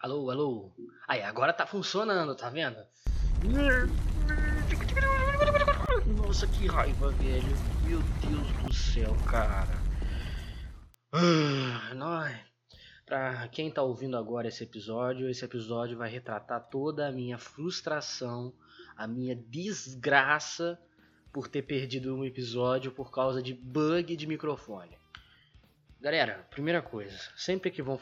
Alô, alô. Aí, agora tá funcionando, tá vendo? Nossa, que raiva, velho. Meu Deus do céu, cara. Ah, nós. Pra quem tá ouvindo agora esse episódio, esse episódio vai retratar toda a minha frustração, a minha desgraça por ter perdido um episódio por causa de bug de microfone. Galera, primeira coisa, sempre que vão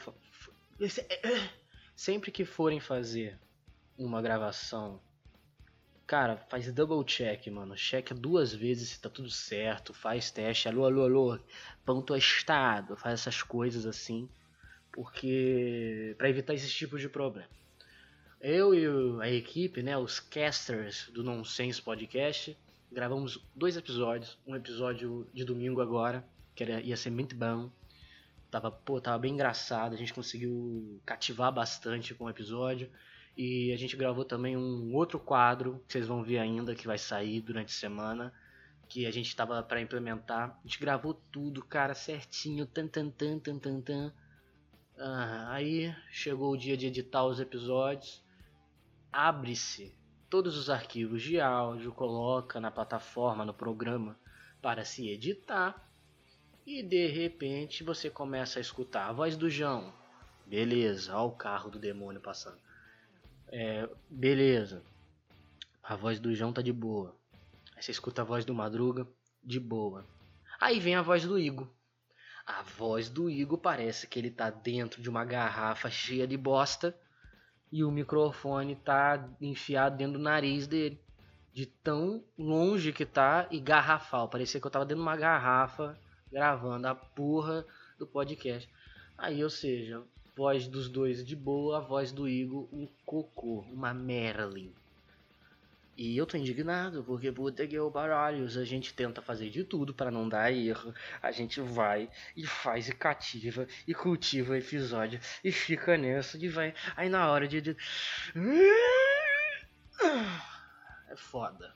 sempre que forem fazer uma gravação, cara, faz double check, mano. Checa duas vezes se tá tudo certo, faz teste, alô, alô, alô, ponto estado, faz essas coisas assim, porque para evitar esse tipo de problema. Eu e a equipe, né, os casters do Nonsense Podcast, gravamos dois episódios, um episódio de domingo agora, que era, ia ser muito bom. Tava, pô, tava bem engraçado, a gente conseguiu cativar bastante com o episódio. E a gente gravou também um outro quadro, que vocês vão ver ainda, que vai sair durante a semana, que a gente tava para implementar. A gente gravou tudo, cara, certinho, tan tan tan tan tan tan. Ah, aí chegou o dia de editar os episódios. Abre-se todos os arquivos de áudio, coloca na plataforma, no programa para se editar. E de repente você começa a escutar a voz do João. Beleza, olha o carro do demônio passando. É, beleza. A voz do João tá de boa. Aí você escuta a voz do Madruga, de boa. Aí vem a voz do Igor. A voz do Igor parece que ele tá dentro de uma garrafa cheia de bosta e o microfone tá enfiado dentro do nariz dele. De tão longe que tá e garrafal. Parecia que eu tava dentro de uma garrafa gravando a porra do podcast. Aí, ou seja, voz dos dois de boa, a voz do Igor um cocô, uma Merlin. E eu tô indignado, porque puta que o baralhos, a gente tenta fazer de tudo para não dar erro. A gente vai e faz e cativa e cultiva o episódio e fica nessa de vai. Aí na hora de. É foda.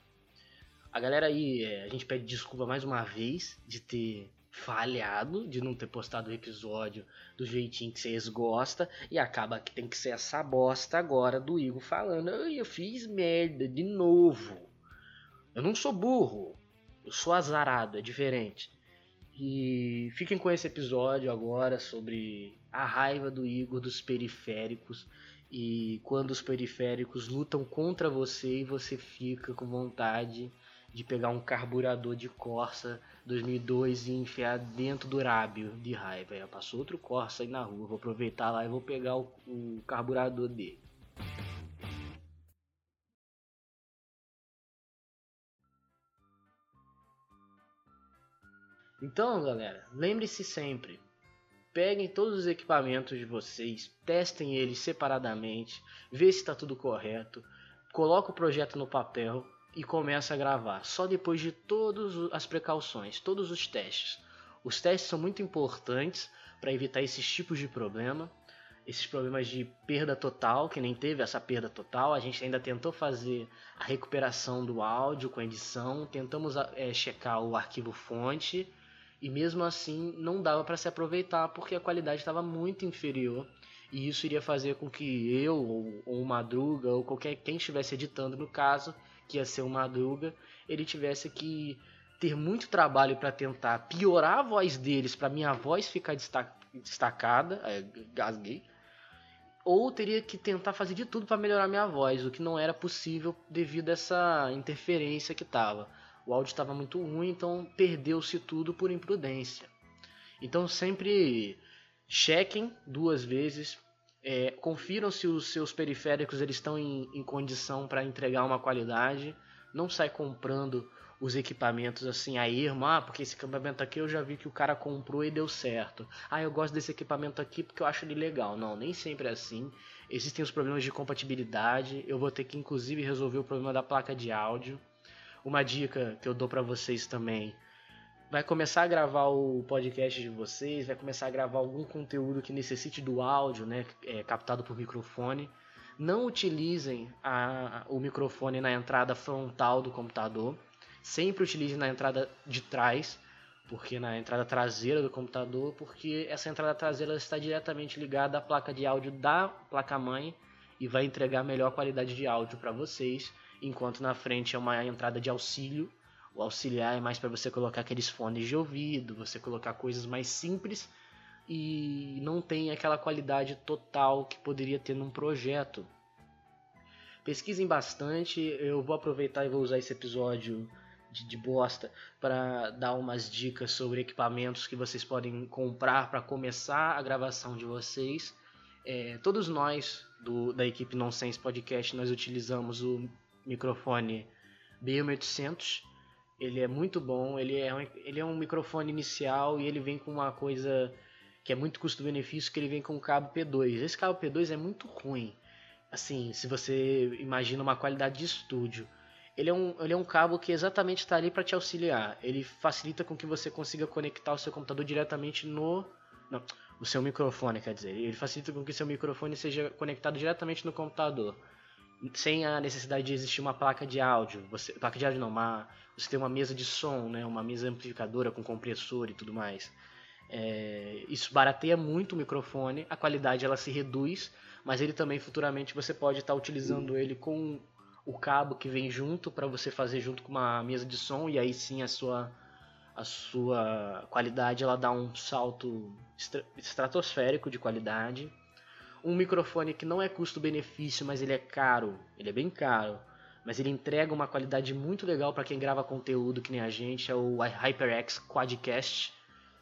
A galera aí, é, a gente pede desculpa mais uma vez de ter falhado de não ter postado o episódio do jeitinho que vocês gostam e acaba que tem que ser essa bosta agora do Igor falando eu fiz merda de novo. Eu não sou burro eu sou azarado é diferente. E fiquem com esse episódio agora sobre a raiva do Igor dos periféricos e quando os periféricos lutam contra você e você fica com vontade de pegar um carburador de Corsa 2002 e enfiar dentro do rábio de raiva. Aí passou outro Corsa aí na rua, vou aproveitar lá e vou pegar o, o carburador dele. Então, galera, lembre-se sempre: peguem todos os equipamentos de vocês, testem eles separadamente, vê se está tudo correto, coloca o projeto no papel e começa a gravar. Só depois de todas as precauções, todos os testes. Os testes são muito importantes para evitar esses tipos de problema, esses problemas de perda total, que nem teve essa perda total. A gente ainda tentou fazer a recuperação do áudio com edição, tentamos é, checar o arquivo fonte e mesmo assim não dava para se aproveitar porque a qualidade estava muito inferior e isso iria fazer com que eu ou, ou Madruga ou qualquer quem estivesse editando no caso que ia ser o Madruga, ele tivesse que ter muito trabalho para tentar piorar a voz deles, para minha voz ficar destacada, é, gasguei, ou teria que tentar fazer de tudo para melhorar minha voz, o que não era possível devido a essa interferência que tava. O áudio estava muito ruim, então perdeu-se tudo por imprudência. Então sempre chequem duas vezes é, confiram se os seus periféricos eles estão em, em condição para entregar uma qualidade. Não sai comprando os equipamentos assim a irmão, ah, porque esse equipamento aqui eu já vi que o cara comprou e deu certo. Ah, eu gosto desse equipamento aqui porque eu acho ele legal. Não, nem sempre é assim. Existem os problemas de compatibilidade. Eu vou ter que inclusive resolver o problema da placa de áudio. Uma dica que eu dou para vocês também vai começar a gravar o podcast de vocês, vai começar a gravar algum conteúdo que necessite do áudio, né, é, captado por microfone, Não utilizem a, o microfone na entrada frontal do computador. Sempre utilize na entrada de trás, porque na entrada traseira do computador, porque essa entrada traseira está diretamente ligada à placa de áudio da placa-mãe e vai entregar melhor qualidade de áudio para vocês, enquanto na frente é uma entrada de auxílio. O auxiliar é mais para você colocar aqueles fones de ouvido, você colocar coisas mais simples e não tem aquela qualidade total que poderia ter num projeto. Pesquisem bastante, eu vou aproveitar e vou usar esse episódio de, de bosta para dar umas dicas sobre equipamentos que vocês podem comprar para começar a gravação de vocês. É, todos nós do, da equipe Nonsense Podcast nós utilizamos o microfone BM800. Ele é muito bom, ele é, um, ele é um microfone inicial e ele vem com uma coisa que é muito custo-benefício, que ele vem com o cabo P2. Esse cabo P2 é muito ruim. Assim, se você imagina uma qualidade de estúdio ele é um, ele é um cabo que exatamente está ali para te auxiliar. Ele facilita com que você consiga conectar o seu computador diretamente no. Não, o seu microfone, quer dizer. Ele facilita com que seu microfone seja conectado diretamente no computador. Sem a necessidade de existir uma placa de áudio. Você, placa de áudio não, uma, você tem uma mesa de som, né, uma mesa amplificadora com compressor e tudo mais. É, isso barateia muito o microfone, a qualidade ela se reduz, mas ele também futuramente você pode estar utilizando ele com o cabo que vem junto para você fazer junto com uma mesa de som e aí sim a sua a sua qualidade ela dá um salto estratosférico de qualidade. Um microfone que não é custo-benefício, mas ele é caro, ele é bem caro, mas ele entrega uma qualidade muito legal para quem grava conteúdo que nem a gente, é o HyperX Quadcast.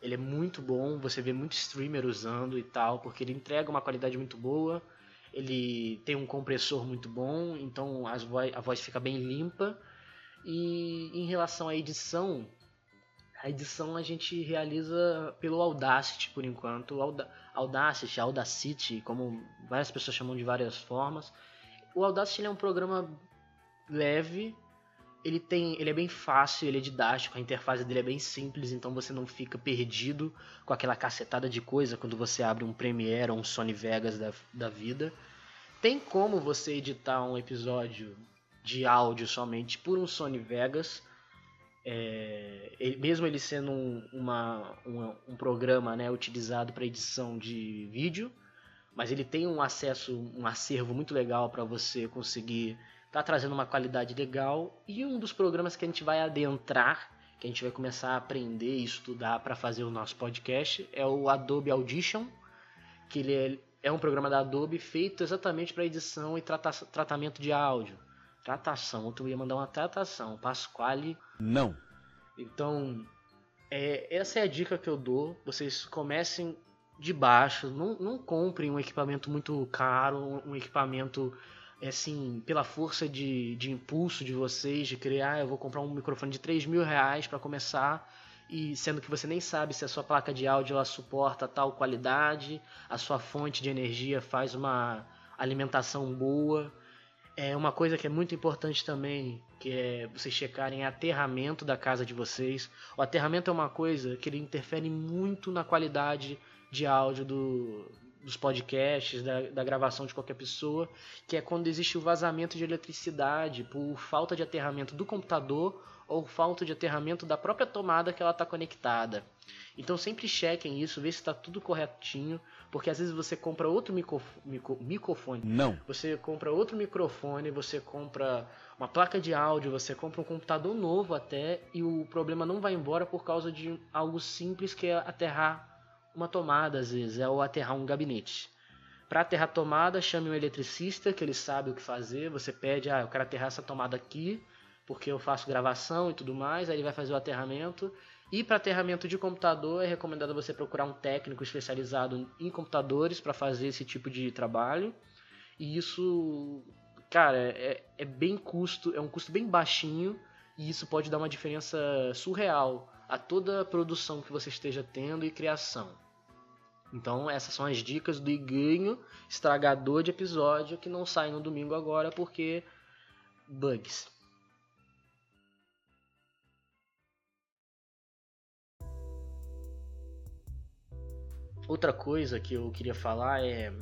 Ele é muito bom, você vê muito streamer usando e tal, porque ele entrega uma qualidade muito boa ele tem um compressor muito bom, então a voz, a voz fica bem limpa. E em relação à edição, a edição a gente realiza pelo Audacity por enquanto. Audacity, Audacity, como várias pessoas chamam de várias formas. O Audacity é um programa leve, ele tem, ele é bem fácil, ele é didático, a interface dele é bem simples, então você não fica perdido com aquela cacetada de coisa quando você abre um Premiere ou um Sony Vegas da, da vida. Tem como você editar um episódio de áudio somente por um Sony Vegas, é, mesmo ele sendo um, uma, um, programa né, utilizado para edição de vídeo, mas ele tem um acesso, um acervo muito legal para você conseguir tá trazendo uma qualidade legal e um dos programas que a gente vai adentrar, que a gente vai começar a aprender e estudar para fazer o nosso podcast é o Adobe Audition, que ele é, é um programa da Adobe feito exatamente para edição e trata tratamento de áudio. Tratação, eu ia mandar uma tratação, Pasquale. Não. Então, é, essa é a dica que eu dou. Vocês comecem de baixo, não, não comprem um equipamento muito caro, um equipamento é assim, pela força de, de impulso de vocês, de criar, eu vou comprar um microfone de 3 mil reais para começar, e sendo que você nem sabe se a sua placa de áudio ela suporta tal qualidade, a sua fonte de energia faz uma alimentação boa. É uma coisa que é muito importante também, que é vocês checarem aterramento da casa de vocês. O aterramento é uma coisa que ele interfere muito na qualidade de áudio do, dos podcasts, da, da, gravação de qualquer pessoa, que é quando existe o vazamento de eletricidade por falta de aterramento do computador ou falta de aterramento da própria tomada que ela está conectada. Então sempre chequem isso, vê se está tudo corretinho, porque às vezes você compra outro micro, micro, microfone. Não. Você compra outro microfone, você compra uma placa de áudio, você compra um computador novo até, e o problema não vai embora por causa de algo simples que é aterrar uma tomada, às vezes, é ou aterrar um gabinete. Para aterrar a tomada, chame um eletricista que ele sabe o que fazer. Você pede, ah, eu quero aterrar essa tomada aqui, porque eu faço gravação e tudo mais, aí ele vai fazer o aterramento. E para aterramento de computador, é recomendado você procurar um técnico especializado em computadores para fazer esse tipo de trabalho. E isso, cara, é, é bem custo, é um custo bem baixinho e isso pode dar uma diferença surreal a toda a produção que você esteja tendo e criação. Então essas são as dicas do Iguinho, estragador de episódio, que não sai no domingo agora porque bugs. Outra coisa que eu queria falar é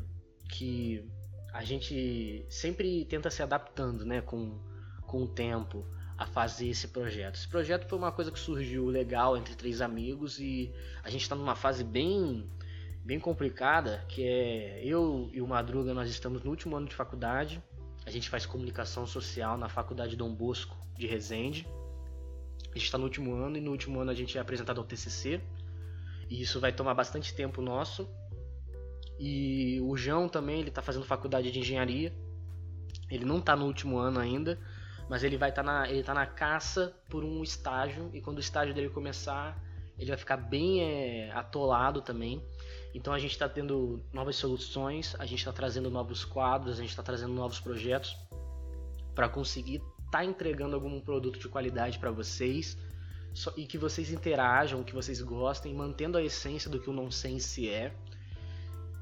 que a gente sempre tenta se adaptando, né, com, com o tempo a fazer esse projeto. Esse projeto foi uma coisa que surgiu legal entre três amigos e a gente está numa fase bem bem complicada, que é eu e o Madruga nós estamos no último ano de faculdade. A gente faz comunicação social na Faculdade Dom Bosco de Resende. A gente está no último ano e no último ano a gente é apresentado ao TCC. E isso vai tomar bastante tempo nosso. E o João também, ele está fazendo faculdade de engenharia. Ele não está no último ano ainda, mas ele vai estar tá na, ele tá na caça por um estágio e quando o estágio dele começar, ele vai ficar bem é, atolado também. Então a gente está tendo novas soluções, a gente está trazendo novos quadros, a gente está trazendo novos projetos para conseguir estar tá entregando algum produto de qualidade para vocês e que vocês interajam, que vocês gostem, mantendo a essência do que o nonsense é.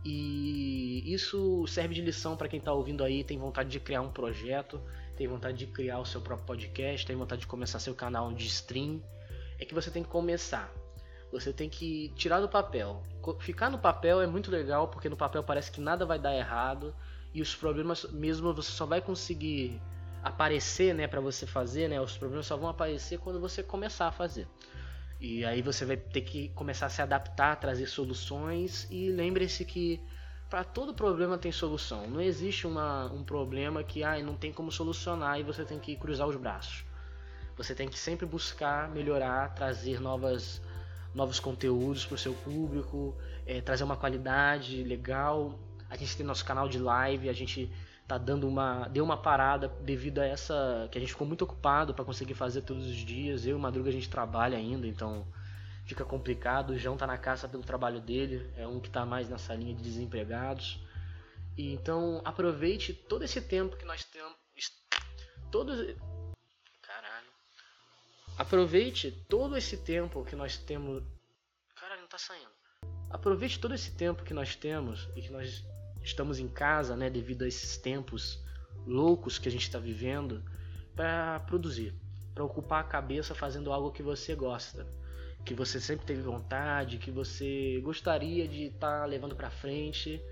E isso serve de lição para quem está ouvindo aí, tem vontade de criar um projeto, tem vontade de criar o seu próprio podcast, tem vontade de começar seu canal de stream. É que você tem que começar. Você tem que tirar do papel. Ficar no papel é muito legal porque no papel parece que nada vai dar errado e os problemas mesmo você só vai conseguir aparecer, né, para você fazer, né? Os problemas só vão aparecer quando você começar a fazer. E aí você vai ter que começar a se adaptar, trazer soluções e lembre-se que para todo problema tem solução. Não existe uma, um problema que ah, não tem como solucionar e você tem que cruzar os braços. Você tem que sempre buscar melhorar, trazer novas novos conteúdos para o seu público, é, trazer uma qualidade legal. A gente tem nosso canal de live, a gente tá dando uma deu uma parada devido a essa que a gente ficou muito ocupado para conseguir fazer todos os dias. Eu e Madruga a gente trabalha ainda, então fica complicado. O João tá na caça pelo trabalho dele, é um que tá mais nessa linha de desempregados. E então aproveite todo esse tempo que nós temos todos Aproveite todo esse tempo que nós temos. Caralho, não tá saindo. Aproveite todo esse tempo que nós temos e que nós estamos em casa, né, devido a esses tempos loucos que a gente está vivendo, para produzir, para ocupar a cabeça fazendo algo que você gosta, que você sempre teve vontade, que você gostaria de estar tá levando para frente,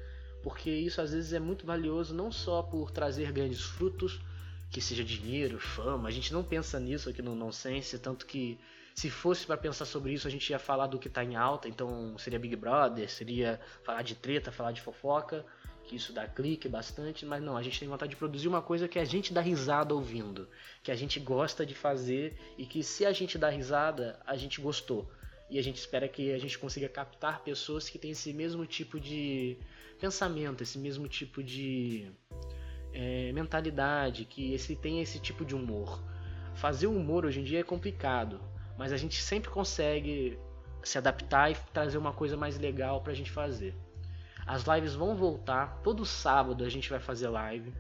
porque isso às vezes é muito valioso não só por trazer grandes frutos, que seja dinheiro, fama. A gente não pensa nisso aqui no Nonsense, tanto que se fosse para pensar sobre isso, a gente ia falar do que tá em alta, então seria Big Brother, seria falar de treta, falar de fofoca, que isso dá clique bastante, mas não, a gente tem vontade de produzir uma coisa que a gente dá risada ouvindo, que a gente gosta de fazer e que se a gente dá risada, a gente gostou. E a gente espera que a gente consiga captar pessoas que têm esse mesmo tipo de pensamento, esse mesmo tipo de é, mentalidade, que esse tem esse tipo de humor. Fazer humor hoje em dia é complicado, mas a gente sempre consegue se adaptar e trazer uma coisa mais legal pra gente fazer. As lives vão voltar, todo sábado a gente vai fazer live.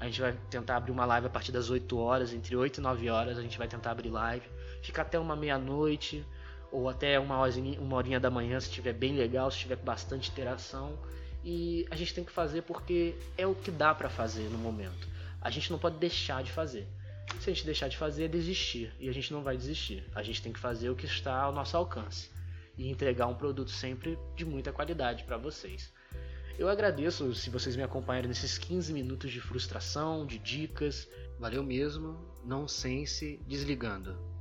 A gente vai tentar abrir uma live a partir das 8 horas, entre 8 e 9 horas a gente vai tentar abrir live. Fica até uma meia-noite ou até uma horinha, uma horinha da manhã se estiver bem legal, se tiver bastante interação e a gente tem que fazer porque é o que dá para fazer no momento. A gente não pode deixar de fazer. Se a gente deixar de fazer é desistir e a gente não vai desistir. A gente tem que fazer o que está ao nosso alcance e entregar um produto sempre de muita qualidade para vocês. Eu agradeço se vocês me acompanharem nesses 15 minutos de frustração, de dicas. Valeu mesmo. Não sense desligando.